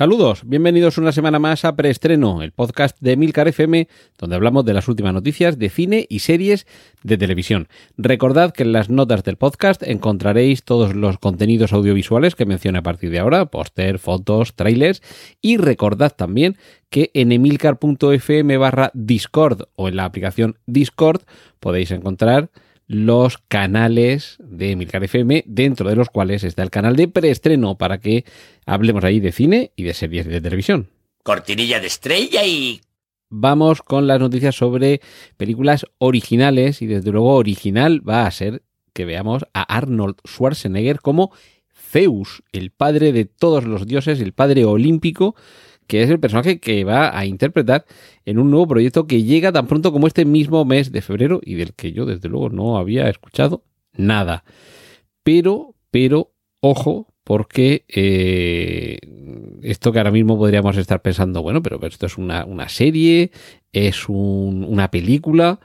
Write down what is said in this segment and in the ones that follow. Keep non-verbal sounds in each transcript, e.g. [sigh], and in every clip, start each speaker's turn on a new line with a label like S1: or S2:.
S1: Saludos, bienvenidos una semana más a Preestreno, el podcast de Milcar FM, donde hablamos de las últimas noticias de cine y series de televisión. Recordad que en las notas del podcast encontraréis todos los contenidos audiovisuales que mencioné a partir de ahora, póster, fotos, trailers, y recordad también que en emilcar.fm barra Discord o en la aplicación Discord podéis encontrar los canales de Milcar FM, dentro de los cuales está el canal de preestreno para que hablemos ahí de cine y de series de televisión.
S2: Cortinilla de estrella y...
S1: Vamos con las noticias sobre películas originales y desde luego original va a ser que veamos a Arnold Schwarzenegger como Zeus, el padre de todos los dioses, el padre olímpico que es el personaje que va a interpretar en un nuevo proyecto que llega tan pronto como este mismo mes de febrero y del que yo desde luego no había escuchado nada. Pero, pero, ojo, porque eh, esto que ahora mismo podríamos estar pensando, bueno, pero, esto es una, serie, es una película.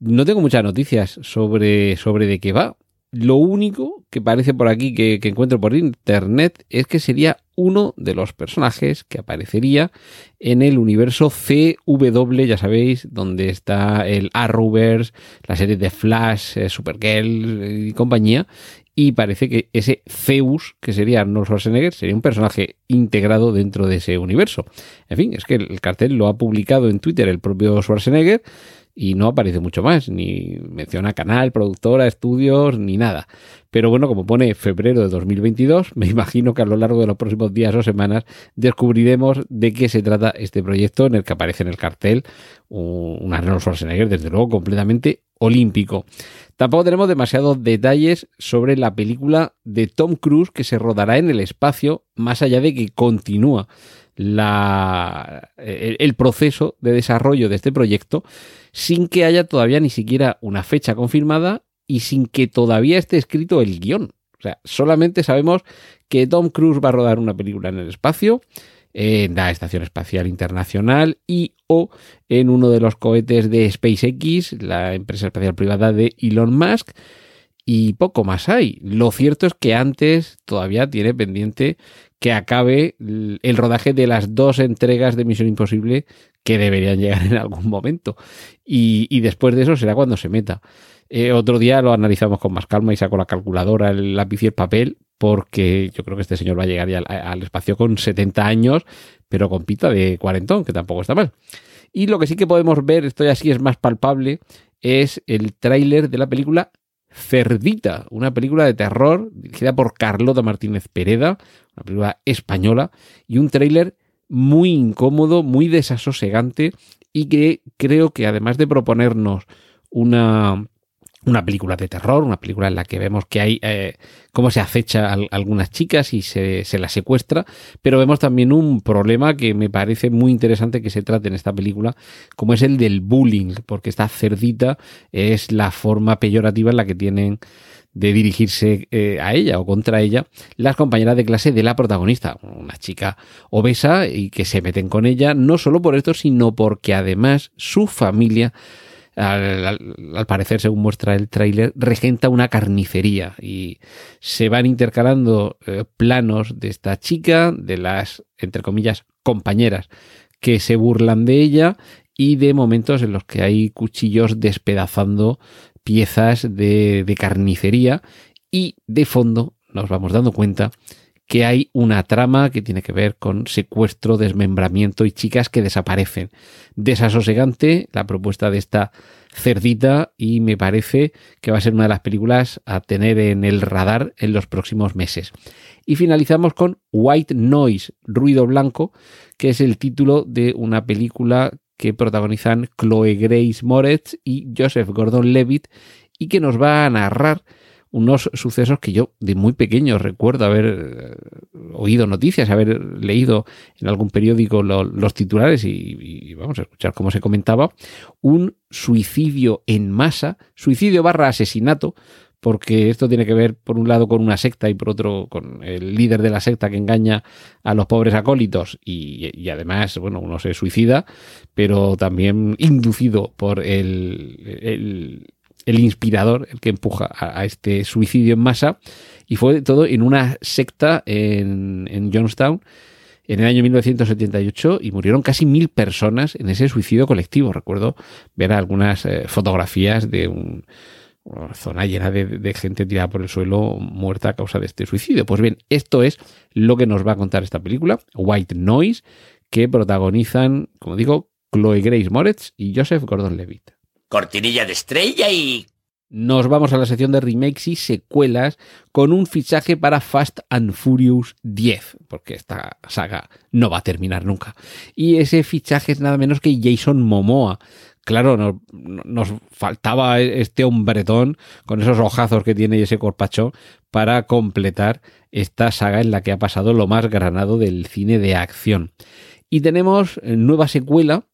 S1: No tengo muchas noticias sobre, sobre de qué va. Lo único que parece por aquí que, encuentro por internet es que sería uno de los personajes que aparecería en el universo CW, ya sabéis, donde está el Arrowverse, la serie de Flash, eh, Supergirl y compañía. Y parece que ese Zeus, que sería Arnold Schwarzenegger, sería un personaje integrado dentro de ese universo. En fin, es que el cartel lo ha publicado en Twitter el propio Schwarzenegger y no aparece mucho más, ni menciona canal, productora, estudios, ni nada. Pero bueno, como pone febrero de 2022, me [laughs] imagino que a lo largo de los próximos días o semanas descubriremos de qué se trata este proyecto en el que aparece en el cartel un Arnold Schwarzenegger, desde luego completamente olímpico. Tampoco tenemos demasiados detalles sobre la película de Tom Cruise que se rodará en el espacio, más allá de que continúa la, el, proceso de desarrollo de este proyecto sin que haya todavía ni siquiera una fecha confirmada y sin que todavía esté escrito el guion. O sea, solamente sabemos que Tom Cruise va a rodar una película en el espacio, en la Estación Espacial Internacional y o en uno de los cohetes de SpaceX, la empresa espacial privada de Elon Musk, y poco más hay. Lo cierto es que antes todavía tiene pendiente que acabe el rodaje de las dos entregas de Misión Imposible que deberían llegar en algún momento. Y, después de eso será cuando se meta. Eh, otro día lo analizamos con más calma y saco la calculadora, el lápiz y el papel, porque yo creo que este señor va a llegar ya al, espacio con 70 años, pero con pita de cuarentón, que tampoco está mal. Y lo que sí que podemos ver, esto ya sí es más palpable, es el tráiler de la película Cerdita, una película de terror dirigida por Carlota Martínez Pereda, una película española, y un tráiler muy incómodo, muy desasosegante y que creo que además de proponernos una, una película de terror, una película en la que vemos que hay eh, cómo se acecha a algunas chicas y se, se las secuestra, pero vemos también un problema que me parece muy interesante que se trate en esta película, como es el del bullying, porque esta cerdita es la forma peyorativa en la que tienen de dirigirse eh, a ella o contra ella las compañeras de clase de la protagonista, una chica obesa y que se meten con ella, no solo por esto, sino porque además su familia al, parecer, según muestra el tráiler, regenta una carnicería y se van intercalando eh, planos de esta chica, de las, entre comillas, compañeras que se burlan de ella y de momentos en los que hay cuchillos despedazando piezas de, de carnicería y de fondo nos vamos dando cuenta que hay una trama que tiene que ver con secuestro, desmembramiento y chicas que desaparecen. Desasosegante la propuesta de esta cerdita y me parece que va a ser una de las películas a tener en el radar en los próximos meses. Y finalizamos con White Noise, Ruido Blanco, que es el título de una película que protagonizan Chloe Grace Moretz y Joseph Gordon-Levitt y que nos va a narrar unos sucesos que yo de muy pequeño recuerdo haber eh, oído noticias, haber leído en algún periódico los titulares y, vamos a escuchar cómo se comentaba, un suicidio en masa, suicidio barra asesinato, porque esto tiene que ver por un lado con una secta y por otro con el líder de la secta que engaña a los pobres acólitos y, además, bueno, uno se suicida, pero también inducido por el, inspirador, el que empuja a, este suicidio en masa, y fue todo en una secta en, en Johnstown en el año 1978 y murieron casi mil personas en ese suicidio colectivo. Recuerdo ver algunas eh, fotografías de un una zona llena de, gente tirada por el suelo muerta a causa de este suicidio. Pues bien, esto es lo que nos va a contar esta película, White Noise, que protagonizan, como digo, Chloe Grace Moretz y Joseph Gordon-Levitt.
S2: Cortinilla de estrella y...
S1: Nos vamos a la sección de remakes y secuelas con un fichaje para Fast and Furious 10, porque esta saga no va a terminar nunca. Y ese fichaje es nada menos que Jason Momoa, claro, nos, faltaba este hombretón con esos ojazos que tiene y ese corpacho para completar esta saga en la que ha pasado lo más granado del cine de acción. Y tenemos eh, nueva secuela,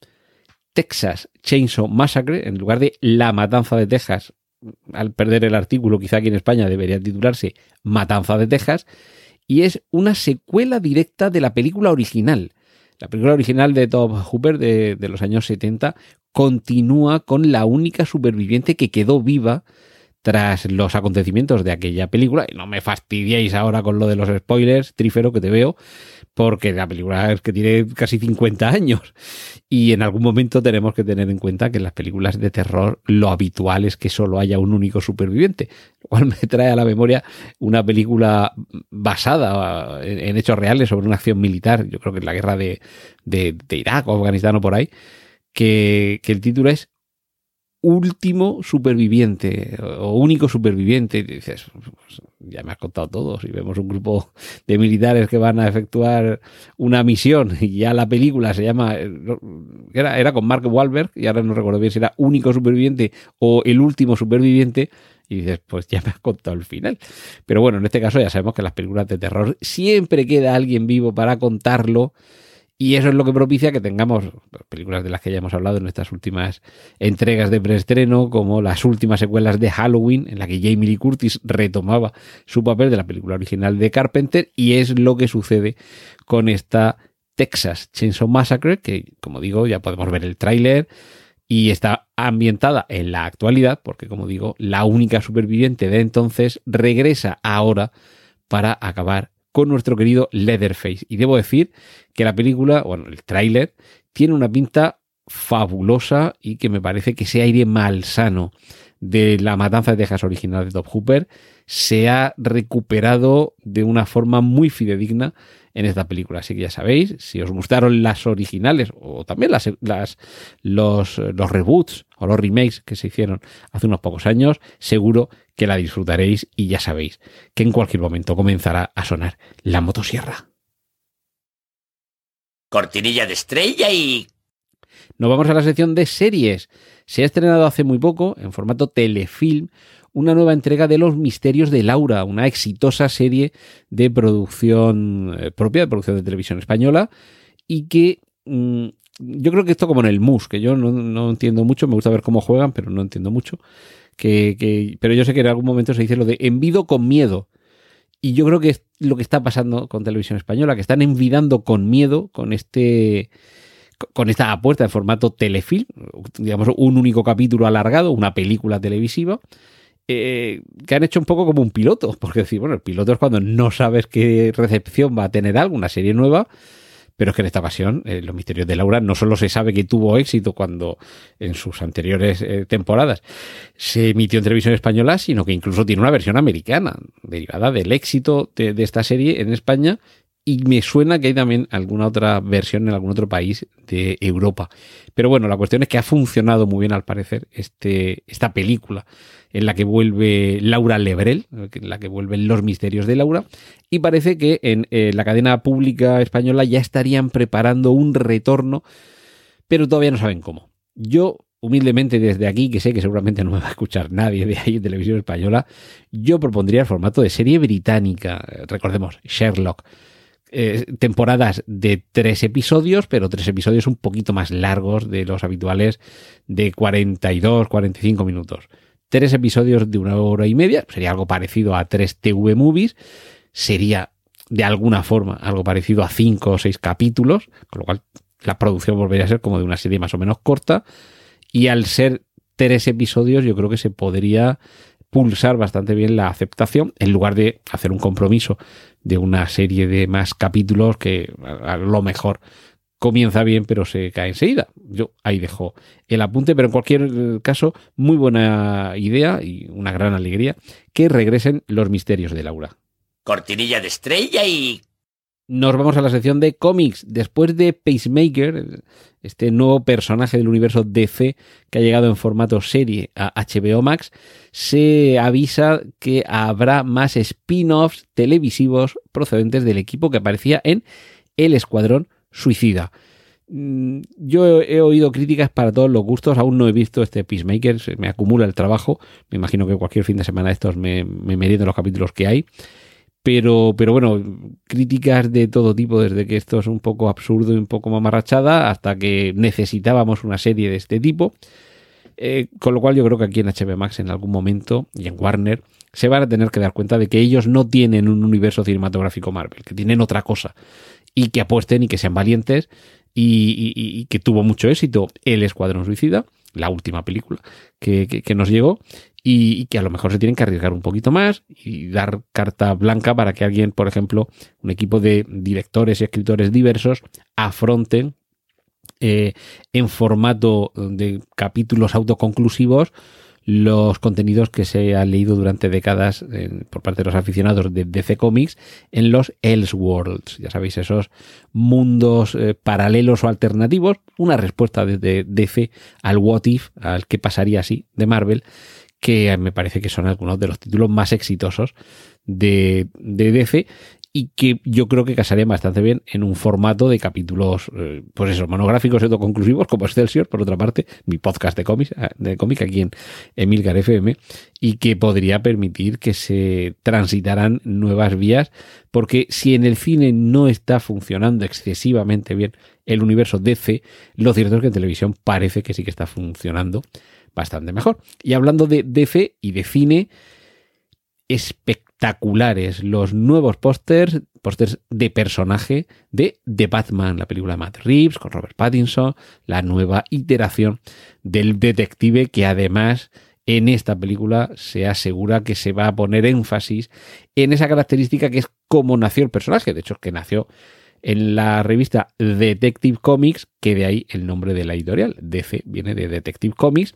S1: Texas Chainsaw Massacre, en lugar de La Matanza de Texas. Al perder el artículo, quizá aquí en España debería titularse Matanza de Texas. Y es una secuela directa de la película original. La película original de Tom Hooper de, de, los años 70 continúa con la única superviviente que quedó viva tras los acontecimientos de aquella película. Y no me fastidiéis ahora con lo de los spoilers, trífero que te veo, porque la película es que tiene casi 50 años. Y en algún momento tenemos que tener en cuenta que en las películas de terror lo habitual es que solo haya un único superviviente. Lo cual me trae a la memoria una película basada en hechos reales sobre una acción militar. Yo creo que es la guerra de, de, de Irak o Afganistán o por ahí que, el título es último superviviente o único superviviente. Y dices, pues, ya me has contado todo. Si vemos un grupo de militares que van a efectuar una misión y ya la película se llama. Era, era con Mark Wahlberg y ahora no recuerdo bien si era único superviviente o el último superviviente. Y dices, pues ya me has contado el final. Pero bueno, en este caso ya sabemos que las películas de terror siempre queda alguien vivo para contarlo y eso es lo que propicia que tengamos películas de las que ya hemos hablado en estas últimas entregas de preestreno, como las últimas secuelas de Halloween, en la que Jamie Lee Curtis retomaba su papel de la película original de Carpenter, y es lo que sucede con esta Texas Chainsaw Massacre, que como digo, ya podemos ver el tráiler y está ambientada en la actualidad, porque como digo, la única superviviente de entonces regresa ahora para acabar con nuestro querido Leatherface. Y debo decir que la película, bueno, el tráiler, tiene una pinta fabulosa y que me parece que ese aire malsano de la matanza de Texas original de Top Hooper se ha recuperado de una forma muy fidedigna en esta película. Así que ya sabéis, si os gustaron las originales o también las, las, los, los reboots o los remakes que se hicieron hace unos pocos años, seguro que la disfrutaréis y ya sabéis que en cualquier momento comenzará a sonar la motosierra.
S2: Cortinilla de estrella y...
S1: Nos vamos a la sección de series. Se ha estrenado hace muy poco, en formato telefilm, una nueva entrega de Los Misterios de Laura, una exitosa serie de producción eh, propia, de producción de televisión española, y que mm, yo creo que esto como en el MUS, que yo no, no, entiendo mucho, me gusta ver cómo juegan, pero no entiendo mucho que, pero yo sé que en algún momento se dice lo de envido con miedo. Y yo creo que es lo que está pasando con televisión española, que están envidando con miedo con este con esta apuesta en formato telefilm, digamos un único capítulo alargado, una película televisiva, eh, que han hecho un poco como un piloto, porque decir, bueno, el piloto es cuando no sabes qué recepción va a tener algo, una serie nueva, pero es que en esta ocasión, eh, Los Misterios de Laura, no solo se sabe que tuvo éxito cuando en sus anteriores eh, temporadas se emitió en televisión española, sino que incluso tiene una versión americana, derivada del éxito de, de esta serie en España y me suena que hay también alguna otra versión en algún otro país de Europa. Pero bueno, la cuestión es que ha funcionado muy bien al parecer este, esta película en la que vuelve Laura Lebrel, en la que vuelven los misterios de Laura, y parece que en eh, la cadena pública española ya estarían preparando un retorno, pero todavía no saben cómo. Yo humildemente desde aquí, que sé que seguramente no me va a escuchar nadie de ahí en televisión española, yo propondría el formato de serie británica. Recordemos, Sherlock. Eh, temporadas de tres episodios, pero tres episodios un poquito más largos de los habituales de 42, 45 minutos. Tres episodios de una hora y media, sería algo parecido a tres TV movies, sería de alguna forma algo parecido a cinco o seis capítulos, con lo cual la producción volvería a ser como de una serie más o menos corta. Y al ser tres episodios, yo creo que se podría pulsar bastante bien la aceptación en lugar de hacer un compromiso de una serie de más capítulos que a lo mejor comienza bien pero se cae enseguida. Yo ahí dejo el apunte, pero en cualquier caso, muy buena idea y una gran alegría que regresen los misterios de Laura.
S2: Cortinilla de estrella y
S1: nos vamos a la sección de cómics. Después de Pacemaker, este nuevo personaje del universo DC que ha llegado en formato serie a HBO Max, se avisa que habrá más spin-offs televisivos procedentes del equipo que aparecía en El Escuadrón Suicida. Mm, yo he oído críticas para todos los gustos, aún no he visto este Peacemaker, se me acumula el trabajo, me imagino que cualquier fin de semana estos me, me los capítulos que hay. Pero, pero bueno, críticas de todo tipo, desde que esto es un poco absurdo y un poco mamarrachada, hasta que necesitábamos una serie de este tipo. Eh, con lo cual yo creo que aquí en HBO Max en algún momento y en Warner se van a tener que dar cuenta de que ellos no tienen un universo cinematográfico Marvel, que tienen otra cosa. Y que apuesten y que sean valientes y, que tuvo mucho éxito El Escuadrón Suicida, la última película que, que nos llegó y, que a lo mejor se tienen que arriesgar un poquito más y dar carta blanca para que alguien, por ejemplo, un equipo de directores y escritores diversos afronten eh, en formato de capítulos autoconclusivos los contenidos que se han leído durante décadas por parte de los aficionados de DC Comics en los Elseworlds, ya sabéis, esos mundos eh, paralelos o alternativos, una respuesta desde DC al What If, al que pasaría así de Marvel, que me parece que son algunos de los títulos más exitosos de, de DC y que yo creo que casarían bastante bien en un formato de capítulos, eh, pues eso, monográficos autoconclusivos, como Excelsior, por otra parte, mi podcast de cómics, eh, de cómic aquí en Emilcar FM, y que podría permitir que se transitaran nuevas vías, porque si en el cine no está funcionando excesivamente bien el universo DC, lo cierto es que en televisión parece que sí que está funcionando bastante mejor. Y hablando de DC y de cine, espectaculares los nuevos pósters, pósters de personaje de The Batman, la película de Matt Reeves con Robert Pattinson, la nueva iteración del detective que además en esta película se asegura que se va a poner énfasis en esa característica que es como nació el personaje, de hecho que nació en la revista Detective Comics, que de ahí el nombre de la editorial. DC viene de Detective Comics.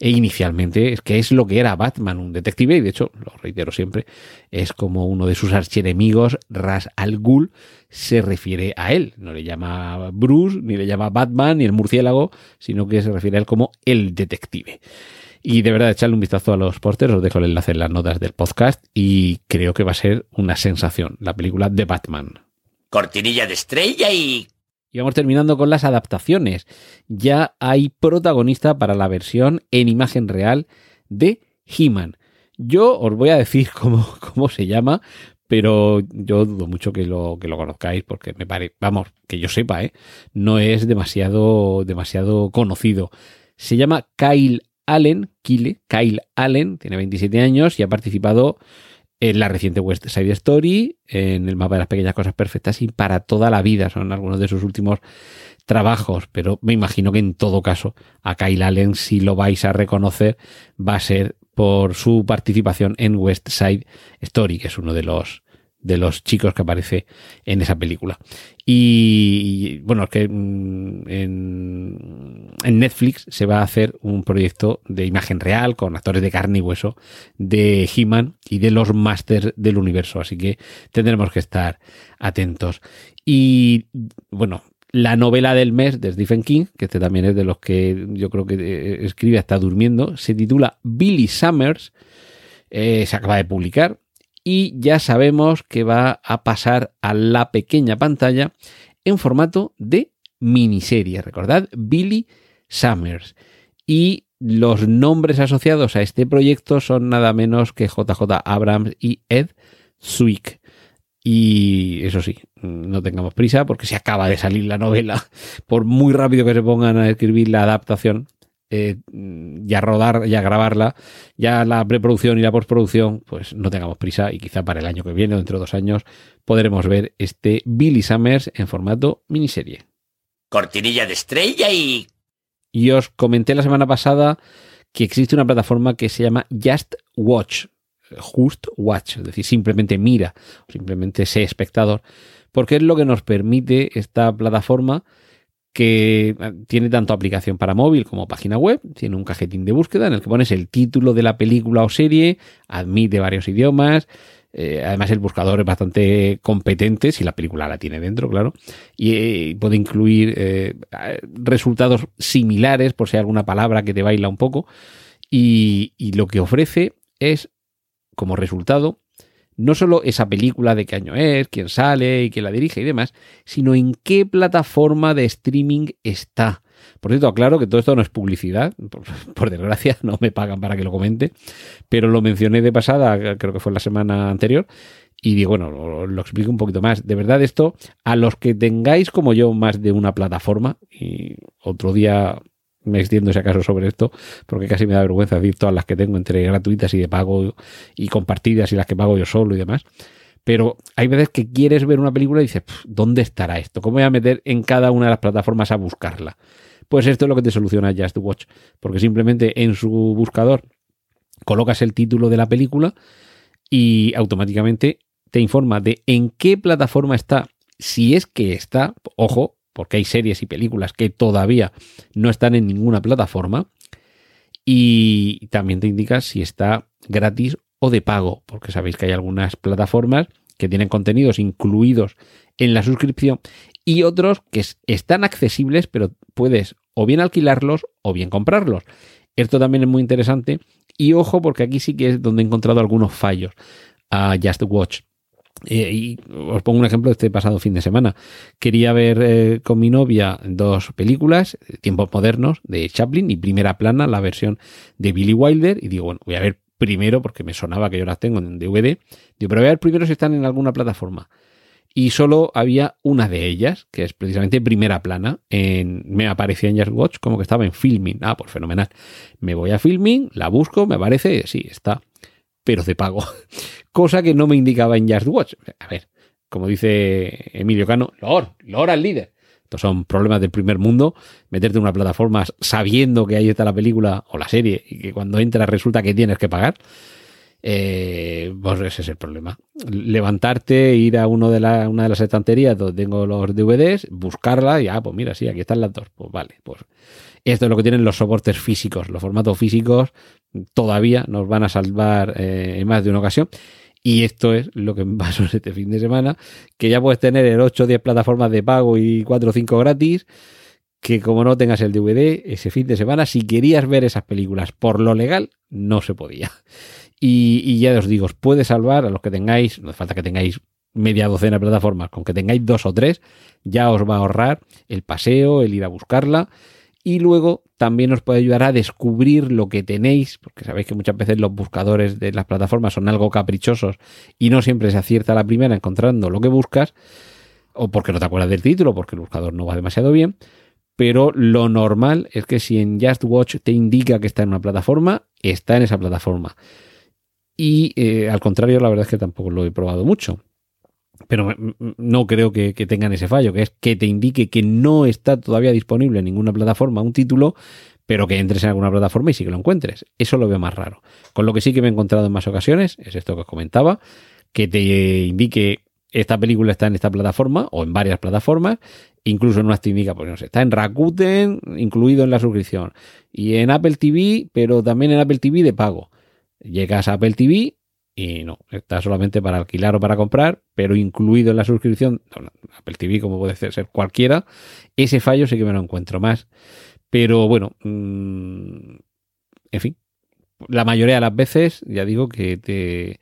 S1: E inicialmente es que es lo que era Batman, un detective, y de hecho, lo reitero siempre, es como uno de sus archienemigos, Ras Al Ghul, se refiere a él. No le llama Bruce, ni le llama Batman, ni el murciélago, sino que se refiere a él como el detective. Y de verdad, echarle un vistazo a los pósters, os dejo el enlace en las notas del podcast y creo que va a ser una sensación, la película de Batman
S2: cortinilla de estrella y...
S1: Y vamos terminando con las adaptaciones. Ya hay protagonista para la versión en imagen real de He-Man. Yo os voy a decir [laughs] cómo, cómo se llama, pero yo dudo mucho que lo, que lo conozcáis porque me parece, vamos, que yo sepa, ¿eh? no es demasiado, demasiado conocido. Se llama Kyle Allen, Kyle, Kyle Allen, tiene 27 años y ha participado en la reciente West Side Story, en el mapa de las pequeñas cosas perfectas y para toda la vida. Son algunos de sus últimos trabajos, pero me imagino que en todo caso a Kyle Allen, si lo vais a reconocer, va a ser por su participación en West Side Story, que es uno de los de los chicos que aparece en esa película. Y, bueno, es que mm, en, Netflix se va a hacer un proyecto de imagen real con actores de carne y hueso de He-Man y de los Masters del universo. Así que tendremos que estar atentos. Y bueno, la novela del mes de Stephen King, que este también es de los que yo creo que eh, escribe hasta durmiendo, se titula Billy Summers. Eh, se acaba de publicar y ya sabemos que va a pasar a la pequeña pantalla en formato de miniserie. Recordad, Billy Summers. y los nombres asociados a este proyecto son nada menos que JJ Abrams y Ed Zwick. Y eso sí, no tengamos prisa porque se acaba de salir la novela. Por muy rápido que se pongan a escribir la adaptación eh, y a rodar y a grabarla, ya la preproducción y la postproducción, pues no tengamos prisa y quizá para el año que viene o dentro de dos años podremos ver este Billy Summers en formato miniserie.
S2: Cortinilla de estrella y...
S1: Y os comenté la semana pasada que existe una plataforma que se llama Just Watch, Just Watch, es decir, simplemente mira, simplemente sé espectador, porque es lo que nos permite esta plataforma que tiene tanto aplicación para móvil como página web, tiene un cajetín de búsqueda en el que pones el título de la película o serie, admite varios idiomas, eh, además el buscador es bastante competente, si la película la tiene dentro, claro, y eh, puede incluir eh, resultados similares por si hay alguna palabra que te baila un poco, y lo que ofrece es como resultado no solo esa película de qué año es, quién sale y quién la dirige y demás, sino en qué plataforma de streaming está. Por cierto, aclaro que todo esto no es publicidad, [laughs] por, desgracia no me pagan para que lo comente, pero lo mencioné de pasada, creo que fue la semana anterior, y digo, bueno, lo, lo, explico un poquito más. De verdad, esto, a los que tengáis como yo más de una plataforma, y otro día me extiendo si acaso sobre esto, porque casi me da vergüenza decir todas las que tengo entre gratuitas y de pago y compartidas y las que pago yo solo y demás. Pero hay veces que quieres ver una película y dices, ¿dónde estará esto? ¿Cómo voy a meter en cada una de las plataformas a buscarla? Pues esto es lo que te soluciona Just Watch, porque simplemente en su buscador colocas el título de la película y automáticamente te informa de en qué plataforma está, si es que está, ojo, porque hay series y películas que todavía no están en ninguna plataforma. Y también te indica si está gratis o de pago, porque sabéis que hay algunas plataformas que tienen contenidos incluidos en la suscripción y otros que están accesibles, pero puedes o bien alquilarlos o bien comprarlos. Esto también es muy interesante y ojo porque aquí sí que es donde he encontrado algunos fallos a Just Watch. Y os pongo un ejemplo de este pasado fin de semana. Quería ver eh, con mi novia dos películas, Tiempos Modernos, de Chaplin y Primera Plana, la versión de Billy Wilder. Y digo, bueno, voy a ver primero, porque me sonaba que yo las tengo en DVD. Digo, pero voy a ver primero si están en alguna plataforma. Y solo había una de ellas, que es precisamente Primera Plana. En, me aparecía en Just Watch como que estaba en Filming. Ah, pues fenomenal. Me voy a Filming, la busco, me aparece, sí, está pero de pago. [laughs] Cosa que no me indicaba en Just Watch. A ver, como dice Emilio Cano, Lord, Lord al líder. Estos son problemas del primer mundo. Meterte en una plataforma sabiendo que ahí está la película o la serie y que cuando entras resulta que tienes que pagar. Eh, pues ese es el problema. Levantarte, ir a uno de la, una de las estanterías donde tengo los DVDs, buscarla y, ah, pues mira, sí, aquí están las dos. Pues vale, pues esto es lo que tienen los soportes físicos. Los formatos físicos todavía nos van a salvar eh, en más de una ocasión. Y esto es lo que [laughs] pasó este fin de semana, que ya puedes tener el 8 o 10 plataformas de pago y 4 o 5 gratis, que como no tengas el DVD, ese fin de semana, si querías ver esas películas por lo legal, no se podía. Y, y ya os digo, os puede salvar a los que tengáis, no hace falta que tengáis media docena de plataformas, con que tengáis dos o tres, ya os va a ahorrar el paseo, el ir a buscarla y luego también os puede ayudar a descubrir lo que tenéis, porque sabéis que muchas veces los buscadores de las plataformas son algo caprichosos y no siempre se acierta la primera encontrando lo que buscas, o porque no te acuerdas del título, porque el buscador no va demasiado bien. Pero lo normal es que si en Just Watch te indica que está en una plataforma, está en esa plataforma. Y eh, al contrario, la verdad es que tampoco lo he probado mucho pero no creo que, tengan ese fallo, que es que te indique que no está todavía disponible en ninguna plataforma un título, pero que entres en alguna plataforma y sí que lo encuentres. Eso lo veo más raro. Con lo que sí que me he encontrado en más ocasiones, es esto que os comentaba, que te indique esta película está en esta plataforma o en varias plataformas, incluso en una te indica, pues no sé, está en Rakuten, incluido en la suscripción, y en Apple TV, pero también en Apple TV de pago. Llegas a Apple TV, y no, está solamente para alquilar o para comprar, pero incluido en la suscripción, Apple TV como puede ser cualquiera, ese fallo sí que me lo encuentro más. Pero bueno, mmm, en fin, la mayoría de las veces, ya digo que te,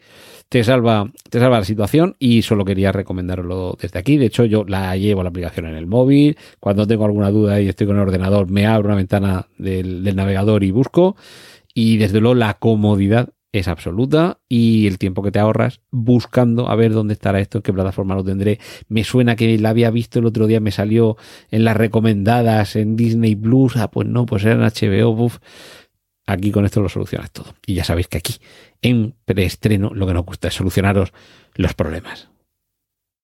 S1: te salva, te salva la situación y solo quería recomendarlo desde aquí. De hecho, yo la llevo la aplicación en el móvil. Cuando tengo alguna duda y estoy con el ordenador, me abro una ventana del navegador y busco. Y desde luego la comodidad es absoluta y el tiempo que te ahorras buscando a ver dónde estará esto, qué plataforma lo tendré. Me suena que la había visto el otro día, me salió en las recomendadas en Disney Plus. Ah, pues no, pues era en HBO. Uf. Aquí con esto lo solucionas todo. Y ya sabéis que aquí, en preestreno, lo que nos gusta es solucionaros los problemas.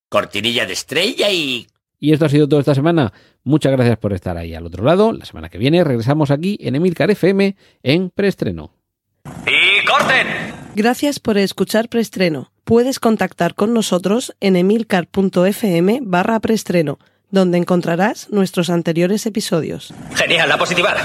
S2: Cortinilla de estrella y...
S1: Y esto ha sido todo esta semana. Muchas gracias por estar ahí al otro lado. La semana que viene regresamos aquí en Emilcar FM en preestreno.
S2: ¡Y corten!
S3: Gracias por escuchar Preestreno. Puedes contactar con nosotros en emilcar.fm barra preestreno, donde encontrarás nuestros anteriores episodios.
S2: Genial, la positiva.